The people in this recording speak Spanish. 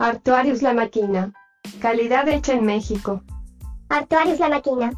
Artuarius La Máquina. Calidad hecha en México. Artuarius La Máquina.